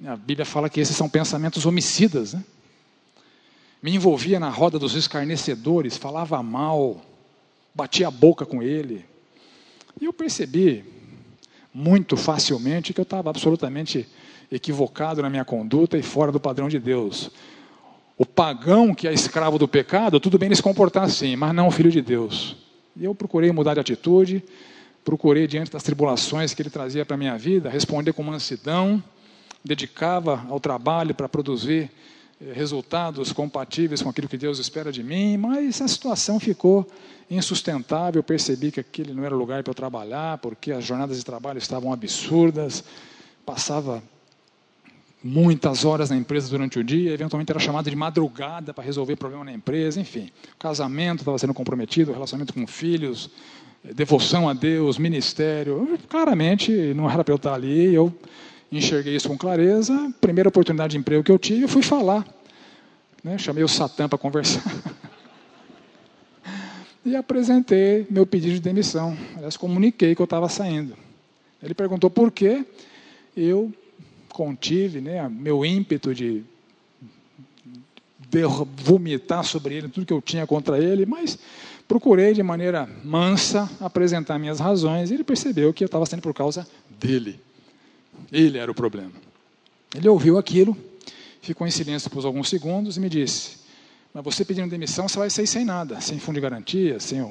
A Bíblia fala que esses são pensamentos homicidas. Né? Me envolvia na roda dos escarnecedores, falava mal bati a boca com ele. E eu percebi muito facilmente que eu estava absolutamente equivocado na minha conduta e fora do padrão de Deus. O pagão que é escravo do pecado, tudo bem ele se comportar assim, mas não o filho de Deus. E eu procurei mudar de atitude, procurei diante das tribulações que ele trazia para a minha vida, responder com mansidão, dedicava ao trabalho para produzir eh, resultados compatíveis com aquilo que Deus espera de mim, mas a situação ficou insustentável. Eu percebi que aquele não era lugar para eu trabalhar, porque as jornadas de trabalho estavam absurdas. Passava muitas horas na empresa durante o dia, eventualmente era chamado de madrugada para resolver problema na empresa, enfim. O casamento estava sendo comprometido, relacionamento com filhos, eh, devoção a Deus, ministério. Claramente não era para eu estar ali, eu enxerguei isso com clareza. Primeira oportunidade de emprego que eu tive, eu fui falar. Né? Chamei o Satã para conversar. e apresentei meu pedido de demissão. Aliás, comuniquei que eu estava saindo. Ele perguntou por quê. Eu contive né, meu ímpeto de vomitar sobre ele tudo que eu tinha contra ele, mas procurei de maneira mansa apresentar minhas razões e ele percebeu que eu estava sendo por causa dele. Ele era o problema. Ele ouviu aquilo, ficou em silêncio por alguns segundos e me disse: Mas você pedindo demissão, você vai sair sem nada, sem fundo de garantia, sem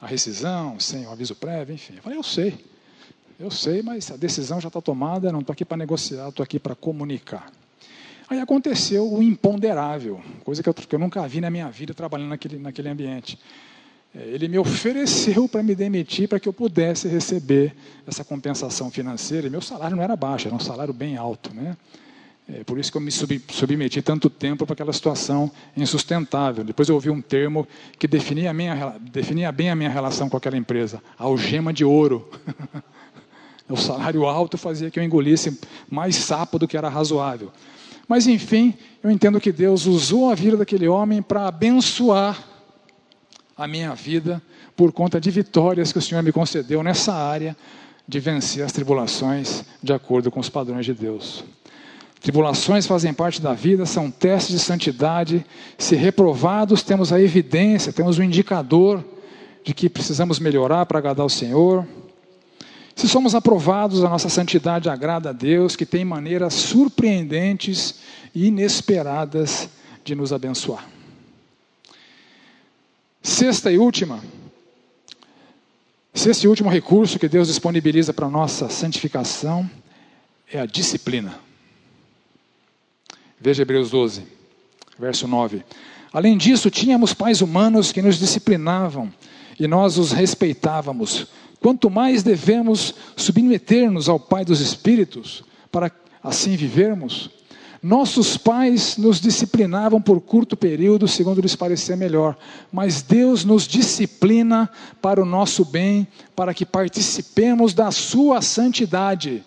a rescisão, sem o aviso prévio, enfim. Eu falei: Eu sei, eu sei, mas a decisão já está tomada, não estou aqui para negociar, estou aqui para comunicar. Aí aconteceu o imponderável, coisa que eu, que eu, nunca vi na minha vida trabalhando naquele, naquele ambiente. É, ele me ofereceu para me demitir para que eu pudesse receber essa compensação financeira. E meu salário não era baixo, era um salário bem alto. Né? É por isso que eu me submeti tanto tempo para aquela situação insustentável. Depois eu ouvi um termo que definia, minha, definia bem a minha relação com aquela empresa: algema de ouro. o salário alto fazia que eu engolisse mais sapo do que era razoável. Mas enfim, eu entendo que Deus usou a vida daquele homem para abençoar a minha vida por conta de vitórias que o Senhor me concedeu nessa área de vencer as tribulações de acordo com os padrões de Deus. Tribulações fazem parte da vida, são testes de santidade. Se reprovados, temos a evidência, temos o indicador de que precisamos melhorar para agradar o Senhor. Se somos aprovados, a nossa santidade agrada a Deus, que tem maneiras surpreendentes e inesperadas de nos abençoar. Sexta e última, sexto e último recurso que Deus disponibiliza para nossa santificação é a disciplina. Veja Hebreus 12, verso 9. Além disso, tínhamos pais humanos que nos disciplinavam e nós os respeitávamos Quanto mais devemos submeter-nos ao Pai dos Espíritos, para assim vivermos. Nossos pais nos disciplinavam por curto período, segundo lhes parecer melhor, mas Deus nos disciplina para o nosso bem, para que participemos da Sua santidade.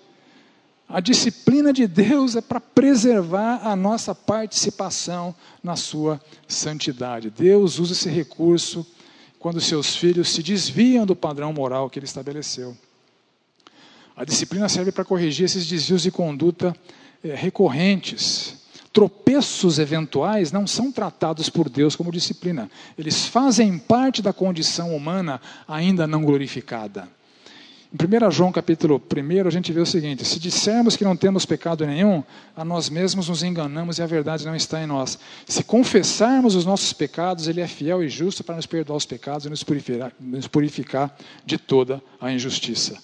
A disciplina de Deus é para preservar a nossa participação na Sua santidade. Deus usa esse recurso quando seus filhos se desviam do padrão moral que ele estabeleceu. A disciplina serve para corrigir esses desvios de conduta recorrentes. Tropeços eventuais não são tratados por Deus como disciplina. Eles fazem parte da condição humana ainda não glorificada. Em 1 João capítulo 1, a gente vê o seguinte: se dissermos que não temos pecado nenhum, a nós mesmos nos enganamos e a verdade não está em nós. Se confessarmos os nossos pecados, Ele é fiel e justo para nos perdoar os pecados e nos purificar, nos purificar de toda a injustiça.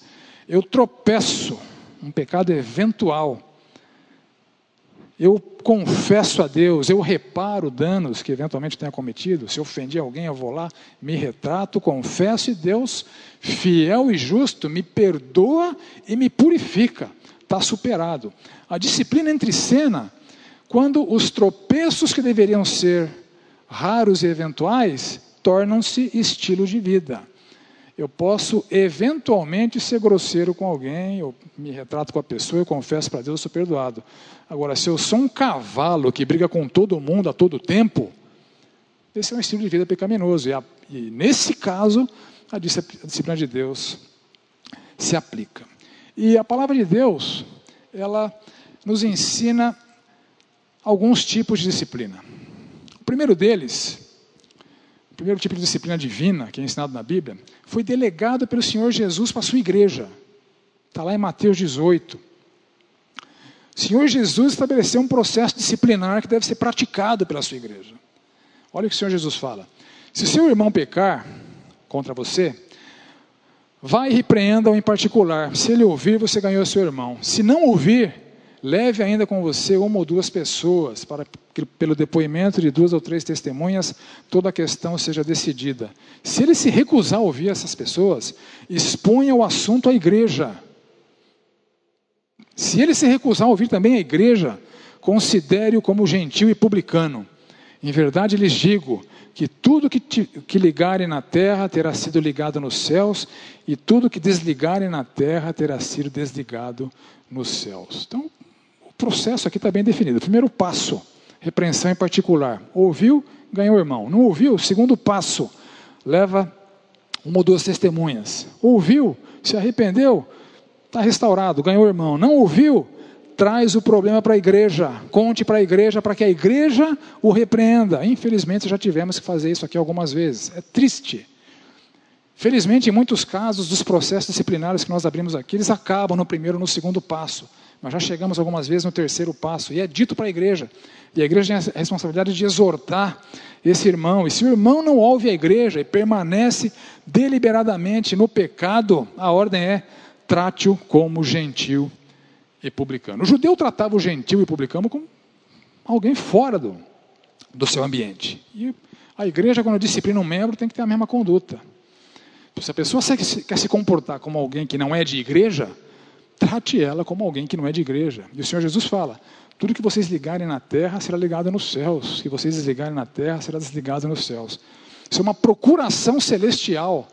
Eu tropeço, um pecado eventual, eu confesso a Deus, eu reparo danos que eventualmente tenha cometido. Se ofendi alguém, eu vou lá, me retrato, confesso e Deus, fiel e justo, me perdoa e me purifica. Está superado. A disciplina entre cena, quando os tropeços que deveriam ser raros e eventuais tornam-se estilo de vida. Eu posso eventualmente ser grosseiro com alguém, eu me retrato com a pessoa, eu confesso para Deus, eu sou perdoado. Agora, se eu sou um cavalo que briga com todo mundo a todo tempo, esse é um estilo de vida pecaminoso. E, a, e nesse caso, a disciplina de Deus se aplica. E a palavra de Deus, ela nos ensina alguns tipos de disciplina. O primeiro deles primeiro tipo de disciplina divina que é ensinado na Bíblia, foi delegado pelo Senhor Jesus para a sua igreja. Está lá em Mateus 18. O Senhor Jesus estabeleceu um processo disciplinar que deve ser praticado pela sua igreja. Olha o que o Senhor Jesus fala. Se seu irmão pecar contra você, vai e repreenda-o em particular. Se ele ouvir, você ganhou seu irmão. Se não ouvir, Leve ainda com você uma ou duas pessoas, para que, pelo depoimento de duas ou três testemunhas, toda a questão seja decidida. Se ele se recusar a ouvir essas pessoas, exponha o assunto à igreja. Se ele se recusar a ouvir também a igreja, considere-o como gentil e publicano. Em verdade lhes digo que tudo que, te, que ligarem na terra terá sido ligado nos céus, e tudo que desligarem na terra terá sido desligado nos céus. Então, processo aqui está bem definido. Primeiro passo, repreensão em particular. Ouviu, ganhou irmão. Não ouviu, segundo passo, leva uma ou duas testemunhas. Ouviu, se arrependeu, está restaurado, ganhou irmão. Não ouviu, traz o problema para a igreja, conte para a igreja para que a igreja o repreenda. Infelizmente já tivemos que fazer isso aqui algumas vezes. É triste. Felizmente, em muitos casos dos processos disciplinares que nós abrimos aqui, eles acabam no primeiro ou no segundo passo. Mas já chegamos algumas vezes no terceiro passo. E é dito para a igreja. E a igreja tem a responsabilidade de exortar esse irmão. E se o irmão não ouve a igreja e permanece deliberadamente no pecado, a ordem é trate-o como gentil e publicano. O judeu tratava o gentil e publicano como alguém fora do, do seu ambiente. E a igreja, quando disciplina um membro, tem que ter a mesma conduta. Se a pessoa quer se comportar como alguém que não é de igreja, trate ela como alguém que não é de igreja. E o Senhor Jesus fala: tudo que vocês ligarem na terra será ligado nos céus, que vocês desligarem na terra será desligado nos céus. Isso é uma procuração celestial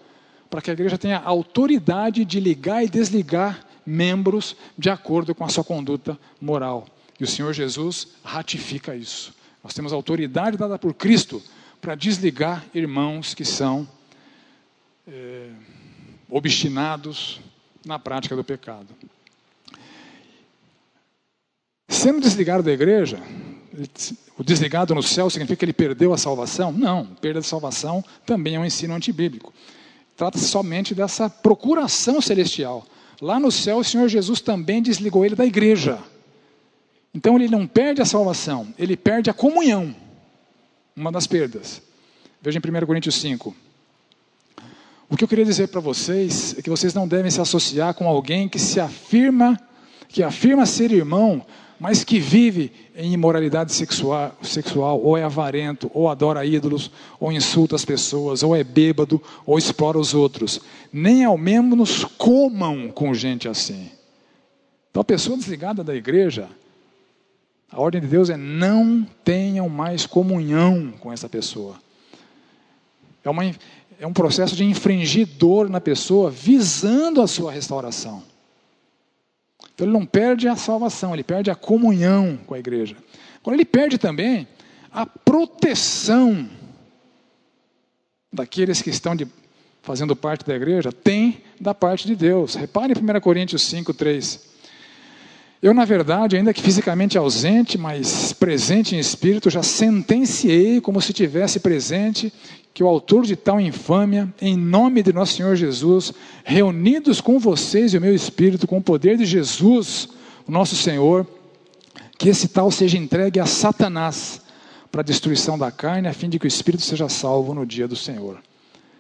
para que a igreja tenha autoridade de ligar e desligar membros de acordo com a sua conduta moral. E o Senhor Jesus ratifica isso. Nós temos autoridade dada por Cristo para desligar irmãos que são é, obstinados na prática do pecado. Sendo desligado da igreja, o desligado no céu significa que ele perdeu a salvação? Não, perda de salvação também é um ensino antibíblico. Trata-se somente dessa procuração celestial. Lá no céu, o Senhor Jesus também desligou ele da igreja. Então ele não perde a salvação, ele perde a comunhão. Uma das perdas. Veja em 1 Coríntios 5. O que eu queria dizer para vocês é que vocês não devem se associar com alguém que se afirma, que afirma ser irmão, mas que vive em imoralidade sexual, sexual, ou é avarento, ou adora ídolos, ou insulta as pessoas, ou é bêbado, ou explora os outros. Nem ao menos comam com gente assim. Então, a pessoa desligada da igreja, a ordem de Deus é não tenham mais comunhão com essa pessoa. É uma, é um processo de infringir dor na pessoa, visando a sua restauração. Então ele não perde a salvação, ele perde a comunhão com a igreja. Agora ele perde também a proteção daqueles que estão de, fazendo parte da igreja, tem da parte de Deus. Repare em 1 Coríntios 5, 3. Eu, na verdade, ainda que fisicamente ausente, mas presente em espírito, já sentenciei como se tivesse presente que o autor de tal infâmia, em nome de nosso Senhor Jesus, reunidos com vocês e o meu espírito, com o poder de Jesus, nosso Senhor, que esse tal seja entregue a Satanás para a destruição da carne, a fim de que o espírito seja salvo no dia do Senhor.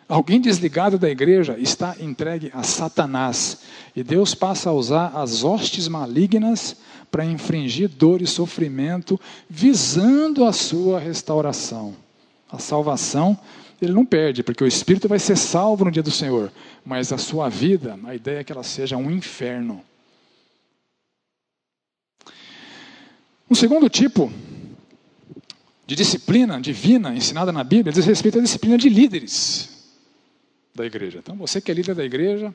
Alguém desligado da igreja está entregue a Satanás. E Deus passa a usar as hostes malignas para infringir dor e sofrimento, visando a sua restauração. A salvação ele não perde, porque o espírito vai ser salvo no dia do Senhor, mas a sua vida, a ideia é que ela seja um inferno. Um segundo tipo de disciplina divina ensinada na Bíblia diz respeito à disciplina de líderes da igreja. Então, você que é líder da igreja,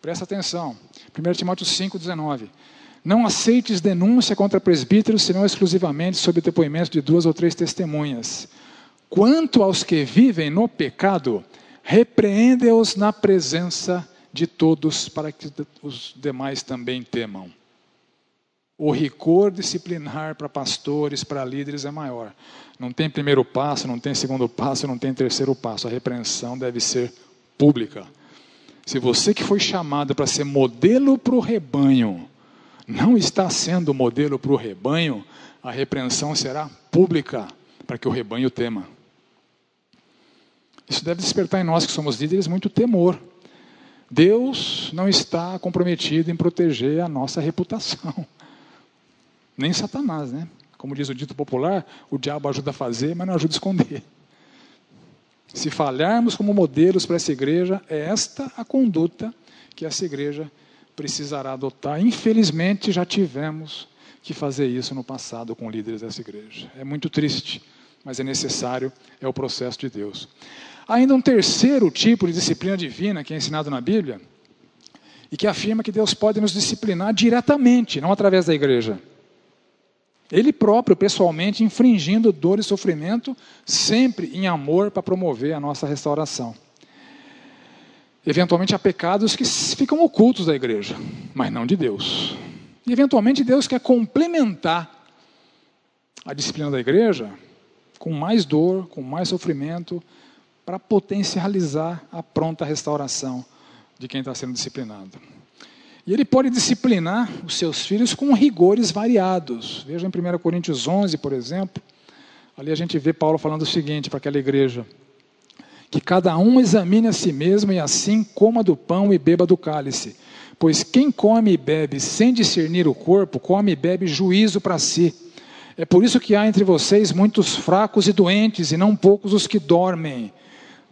presta atenção. 1 Timóteo 5,19. Não aceites denúncia contra presbíteros, senão exclusivamente sob depoimento de duas ou três testemunhas Quanto aos que vivem no pecado, repreende-os na presença de todos, para que os demais também temam. O rigor disciplinar para pastores, para líderes é maior. Não tem primeiro passo, não tem segundo passo, não tem terceiro passo. A repreensão deve ser pública. Se você que foi chamado para ser modelo para o rebanho, não está sendo modelo para o rebanho, a repreensão será pública, para que o rebanho tema. Isso deve despertar em nós que somos líderes muito temor. Deus não está comprometido em proteger a nossa reputação. Nem Satanás, né? Como diz o dito popular, o diabo ajuda a fazer, mas não ajuda a esconder. Se falharmos como modelos para essa igreja, é esta a conduta que essa igreja precisará adotar. Infelizmente, já tivemos que fazer isso no passado com líderes dessa igreja. É muito triste, mas é necessário, é o processo de Deus. Ainda um terceiro tipo de disciplina divina que é ensinado na Bíblia e que afirma que Deus pode nos disciplinar diretamente, não através da igreja. Ele próprio, pessoalmente, infringindo dor e sofrimento, sempre em amor para promover a nossa restauração. Eventualmente há pecados que ficam ocultos da igreja, mas não de Deus. E eventualmente Deus quer complementar a disciplina da igreja com mais dor, com mais sofrimento, para potencializar a pronta restauração de quem está sendo disciplinado. E ele pode disciplinar os seus filhos com rigores variados. Veja em 1 Coríntios 11, por exemplo, ali a gente vê Paulo falando o seguinte para aquela igreja: que cada um examine a si mesmo e assim coma do pão e beba do cálice. Pois quem come e bebe sem discernir o corpo, come e bebe juízo para si. É por isso que há entre vocês muitos fracos e doentes, e não poucos os que dormem.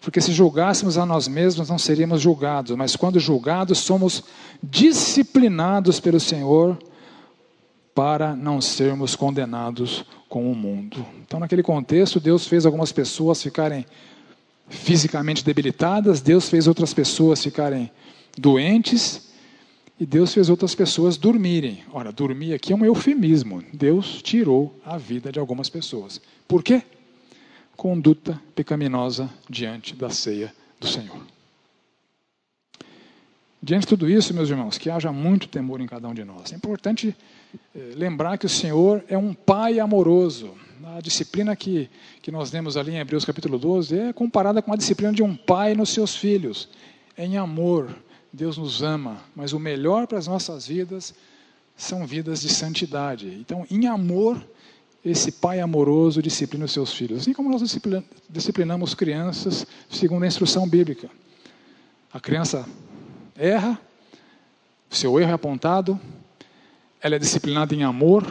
Porque se julgássemos a nós mesmos, não seríamos julgados, mas quando julgados, somos disciplinados pelo Senhor para não sermos condenados com o mundo. Então, naquele contexto, Deus fez algumas pessoas ficarem fisicamente debilitadas, Deus fez outras pessoas ficarem doentes, e Deus fez outras pessoas dormirem. Ora, dormir aqui é um eufemismo. Deus tirou a vida de algumas pessoas. Por quê? Conduta pecaminosa diante da ceia do Senhor. Diante de tudo isso, meus irmãos, que haja muito temor em cada um de nós. É importante eh, lembrar que o Senhor é um Pai amoroso. A disciplina que, que nós lemos ali em Hebreus capítulo 12 é comparada com a disciplina de um pai nos seus filhos. Em amor, Deus nos ama, mas o melhor para as nossas vidas são vidas de santidade. Então, em amor, esse pai amoroso disciplina os seus filhos. Assim como nós disciplinamos crianças segundo a instrução bíblica. A criança erra, seu erro é apontado, ela é disciplinada em amor,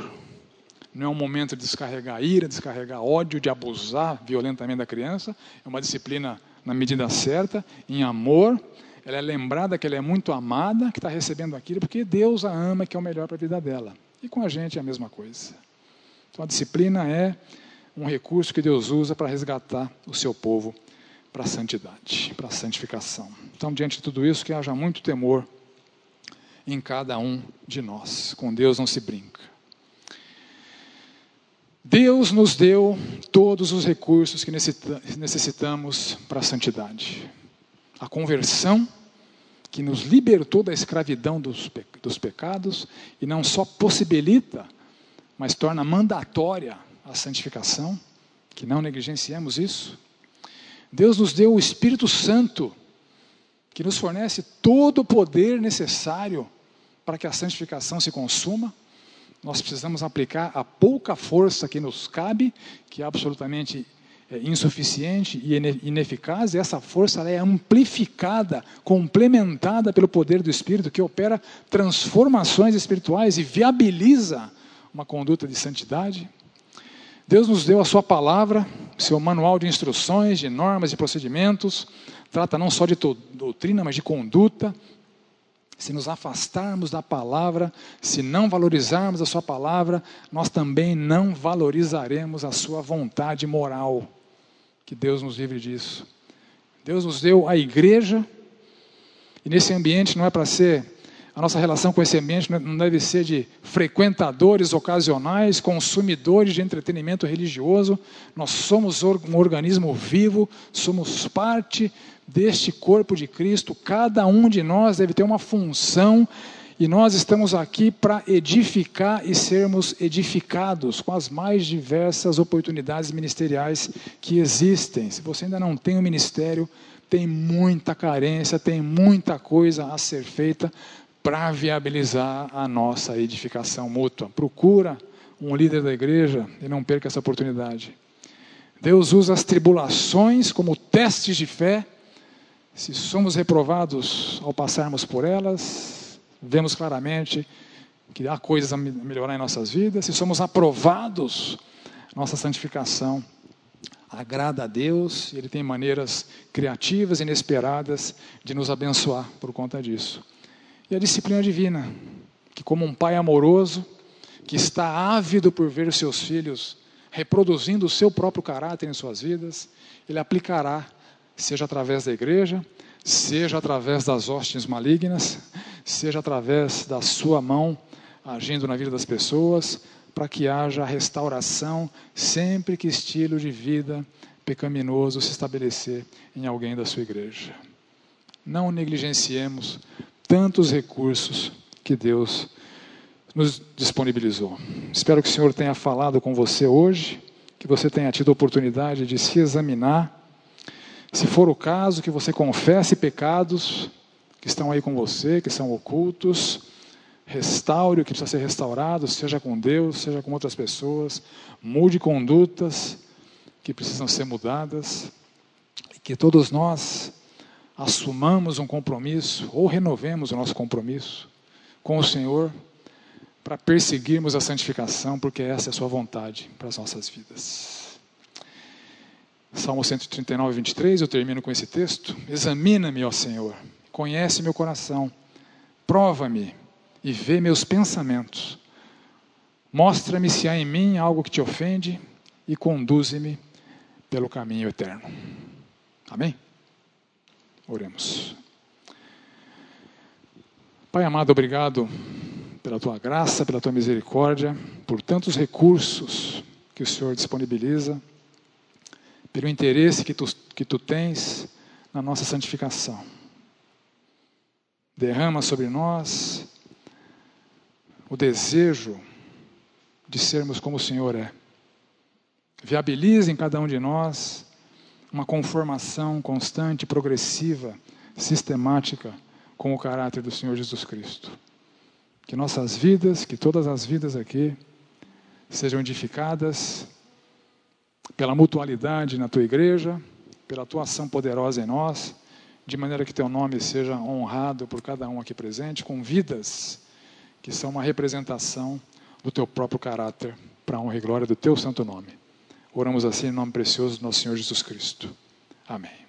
não é um momento de descarregar ira, descarregar ódio, de abusar violentamente da criança, é uma disciplina na medida certa, em amor, ela é lembrada que ela é muito amada, que está recebendo aquilo, porque Deus a ama, que é o melhor para a vida dela. E com a gente é a mesma coisa. Então a disciplina é um recurso que Deus usa para resgatar o seu povo para a santidade, para a santificação. Então, diante de tudo isso, que haja muito temor em cada um de nós. Com Deus não se brinca. Deus nos deu todos os recursos que necessitamos para a santidade a conversão, que nos libertou da escravidão dos, dos pecados e não só possibilita, mas torna mandatória a santificação, que não negligenciemos isso. Deus nos deu o Espírito Santo, que nos fornece todo o poder necessário para que a santificação se consuma. Nós precisamos aplicar a pouca força que nos cabe, que é absolutamente é, insuficiente e ineficaz, e essa força é amplificada, complementada pelo poder do Espírito, que opera transformações espirituais e viabiliza uma conduta de santidade. Deus nos deu a Sua palavra, seu manual de instruções, de normas e procedimentos, trata não só de doutrina, mas de conduta. Se nos afastarmos da palavra, se não valorizarmos a Sua palavra, nós também não valorizaremos a Sua vontade moral. Que Deus nos livre disso. Deus nos deu a igreja, e nesse ambiente não é para ser, a nossa relação com esse ambiente não deve ser de frequentadores ocasionais, consumidores de entretenimento religioso. Nós somos um organismo vivo, somos parte deste corpo de Cristo. Cada um de nós deve ter uma função e nós estamos aqui para edificar e sermos edificados com as mais diversas oportunidades ministeriais que existem. Se você ainda não tem um ministério, tem muita carência, tem muita coisa a ser feita para viabilizar a nossa edificação mútua. Procura um líder da igreja e não perca essa oportunidade. Deus usa as tribulações como testes de fé. Se somos reprovados ao passarmos por elas, vemos claramente que há coisas a melhorar em nossas vidas, se somos aprovados, nossa santificação agrada a Deus, Ele tem maneiras criativas e inesperadas de nos abençoar por conta disso. E a disciplina divina, que como um pai amoroso, que está ávido por ver os seus filhos reproduzindo o seu próprio caráter em suas vidas, Ele aplicará, seja através da igreja, seja através das hostes malignas, seja através da sua mão agindo na vida das pessoas, para que haja restauração sempre que estilo de vida pecaminoso se estabelecer em alguém da sua igreja. não negligenciemos tantos recursos que Deus nos disponibilizou. Espero que o Senhor tenha falado com você hoje, que você tenha tido a oportunidade de se examinar. Se for o caso, que você confesse pecados que estão aí com você, que são ocultos, restaure o que precisa ser restaurado, seja com Deus, seja com outras pessoas, mude condutas que precisam ser mudadas, e que todos nós assumamos um compromisso ou renovemos o nosso compromisso com o Senhor para perseguirmos a santificação, porque essa é a sua vontade para as nossas vidas. Salmo 139, 23, eu termino com esse texto. Examina-me, ó Senhor, conhece meu coração, prova-me e vê meus pensamentos. Mostra-me se há em mim algo que te ofende e conduze-me pelo caminho eterno. Amém? Oremos. Pai amado, obrigado pela tua graça, pela tua misericórdia, por tantos recursos que o Senhor disponibiliza, pelo interesse que tu, que tu tens na nossa santificação. Derrama sobre nós o desejo de sermos como o Senhor é. Viabilize em cada um de nós uma conformação constante, progressiva, sistemática com o caráter do Senhor Jesus Cristo. Que nossas vidas, que todas as vidas aqui, sejam edificadas pela mutualidade na tua igreja, pela tua ação poderosa em nós, de maneira que teu nome seja honrado por cada um aqui presente, com vidas que são uma representação do teu próprio caráter, para a honra e glória do teu santo nome. Oramos assim em nome precioso do nosso Senhor Jesus Cristo. Amém.